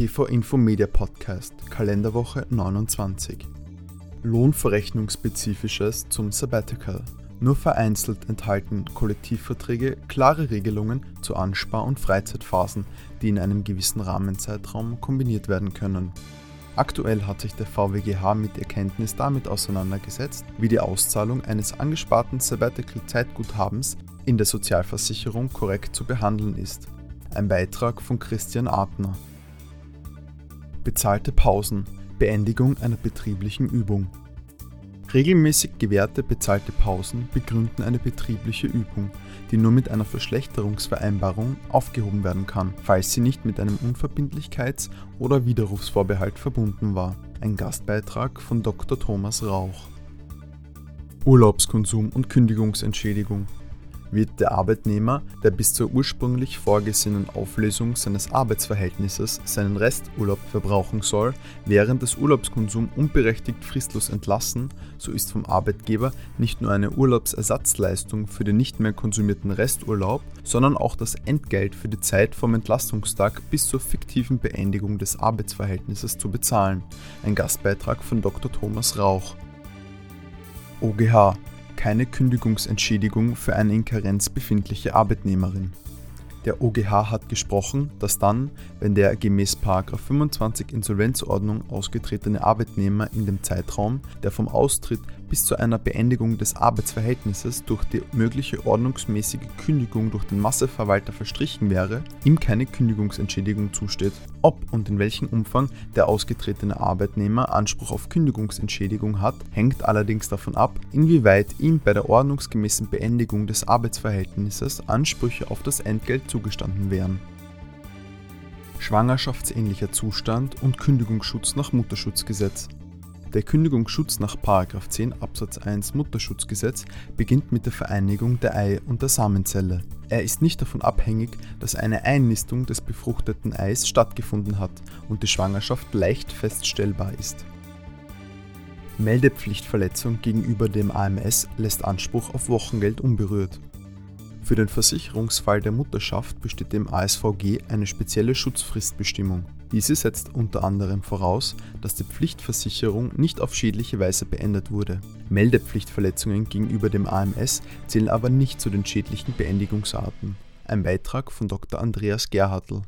PV Info Media Podcast, Kalenderwoche 29. Lohnverrechnungsspezifisches zum Sabbatical. Nur vereinzelt enthalten Kollektivverträge klare Regelungen zu Anspar- und Freizeitphasen, die in einem gewissen Rahmenzeitraum kombiniert werden können. Aktuell hat sich der VWGH mit Erkenntnis damit auseinandergesetzt, wie die Auszahlung eines angesparten Sabbatical-Zeitguthabens in der Sozialversicherung korrekt zu behandeln ist. Ein Beitrag von Christian Artner. Bezahlte Pausen, Beendigung einer betrieblichen Übung. Regelmäßig gewährte bezahlte Pausen begründen eine betriebliche Übung, die nur mit einer Verschlechterungsvereinbarung aufgehoben werden kann, falls sie nicht mit einem Unverbindlichkeits- oder Widerrufsvorbehalt verbunden war. Ein Gastbeitrag von Dr. Thomas Rauch. Urlaubskonsum und Kündigungsentschädigung wird der Arbeitnehmer, der bis zur ursprünglich vorgesehenen Auflösung seines Arbeitsverhältnisses seinen Resturlaub verbrauchen soll, während des Urlaubskonsums unberechtigt fristlos entlassen, so ist vom Arbeitgeber nicht nur eine Urlaubsersatzleistung für den nicht mehr konsumierten Resturlaub, sondern auch das Entgelt für die Zeit vom Entlastungstag bis zur fiktiven Beendigung des Arbeitsverhältnisses zu bezahlen. Ein Gastbeitrag von Dr. Thomas Rauch. OGH keine Kündigungsentschädigung für eine in Karenz befindliche Arbeitnehmerin. Der OGH hat gesprochen, dass dann, wenn der gemäß 25 Insolvenzordnung ausgetretene Arbeitnehmer in dem Zeitraum, der vom Austritt bis zu einer Beendigung des Arbeitsverhältnisses durch die mögliche ordnungsmäßige Kündigung durch den Masseverwalter verstrichen wäre, ihm keine Kündigungsentschädigung zusteht. Ob und in welchem Umfang der ausgetretene Arbeitnehmer Anspruch auf Kündigungsentschädigung hat, hängt allerdings davon ab, inwieweit ihm bei der ordnungsgemäßen Beendigung des Arbeitsverhältnisses Ansprüche auf das Entgelt zugestanden wären. Schwangerschaftsähnlicher Zustand und Kündigungsschutz nach Mutterschutzgesetz der Kündigungsschutz nach 10 Absatz 1 Mutterschutzgesetz beginnt mit der Vereinigung der Ei- und der Samenzelle. Er ist nicht davon abhängig, dass eine Einnistung des befruchteten Eis stattgefunden hat und die Schwangerschaft leicht feststellbar ist. Meldepflichtverletzung gegenüber dem AMS lässt Anspruch auf Wochengeld unberührt. Für den Versicherungsfall der Mutterschaft besteht dem ASVG eine spezielle Schutzfristbestimmung. Diese setzt unter anderem voraus, dass die Pflichtversicherung nicht auf schädliche Weise beendet wurde. Meldepflichtverletzungen gegenüber dem AMS zählen aber nicht zu den schädlichen Beendigungsarten. Ein Beitrag von Dr. Andreas Gerhartl